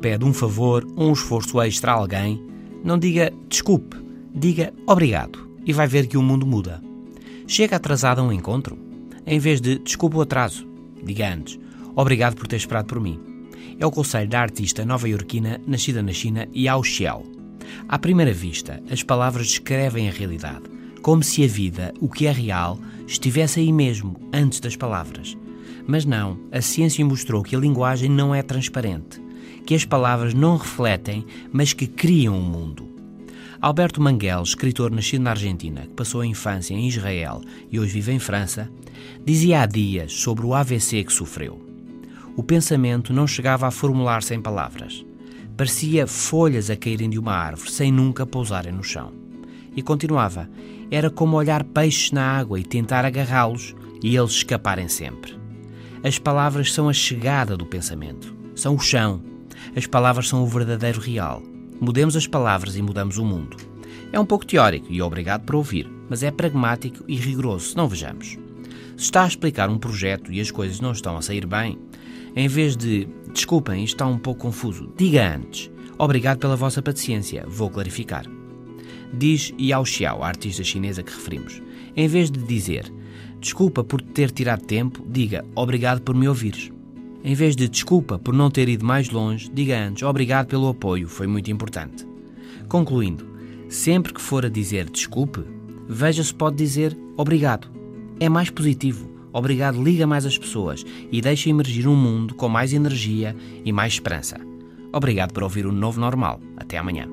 pede um favor ou um esforço extra a alguém, não diga desculpe, diga obrigado e vai ver que o mundo muda. Chega atrasado a um encontro? Em vez de desculpe o atraso, diga antes obrigado por ter esperado por mim. É o conselho da artista nova-iorquina nascida na China Yao Xiao. À primeira vista, as palavras descrevem a realidade, como se a vida, o que é real, estivesse aí mesmo, antes das palavras. Mas não, a ciência mostrou que a linguagem não é transparente, que as palavras não refletem, mas que criam o um mundo. Alberto Manguel, escritor nascido na Argentina, que passou a infância em Israel e hoje vive em França, dizia há dias sobre o AVC que sofreu. O pensamento não chegava a formular-se em palavras. Parecia folhas a caírem de uma árvore sem nunca pousarem no chão. E continuava: era como olhar peixes na água e tentar agarrá-los e eles escaparem sempre. As palavras são a chegada do pensamento, são o chão. As palavras são o verdadeiro real. Mudemos as palavras e mudamos o mundo. É um pouco teórico e obrigado por ouvir, mas é pragmático e rigoroso, não vejamos. Se está a explicar um projeto e as coisas não estão a sair bem, em vez de desculpem, está um pouco confuso, diga antes obrigado pela vossa paciência, vou clarificar. Diz Yao Xiao, a artista chinesa que referimos. Em vez de dizer desculpa por ter tirado tempo, diga obrigado por me ouvires. Em vez de desculpa por não ter ido mais longe, diga antes obrigado pelo apoio, foi muito importante. Concluindo, sempre que for a dizer desculpe, veja se pode dizer obrigado. É mais positivo. Obrigado liga mais as pessoas e deixa emergir um mundo com mais energia e mais esperança. Obrigado por ouvir o Novo Normal. Até amanhã.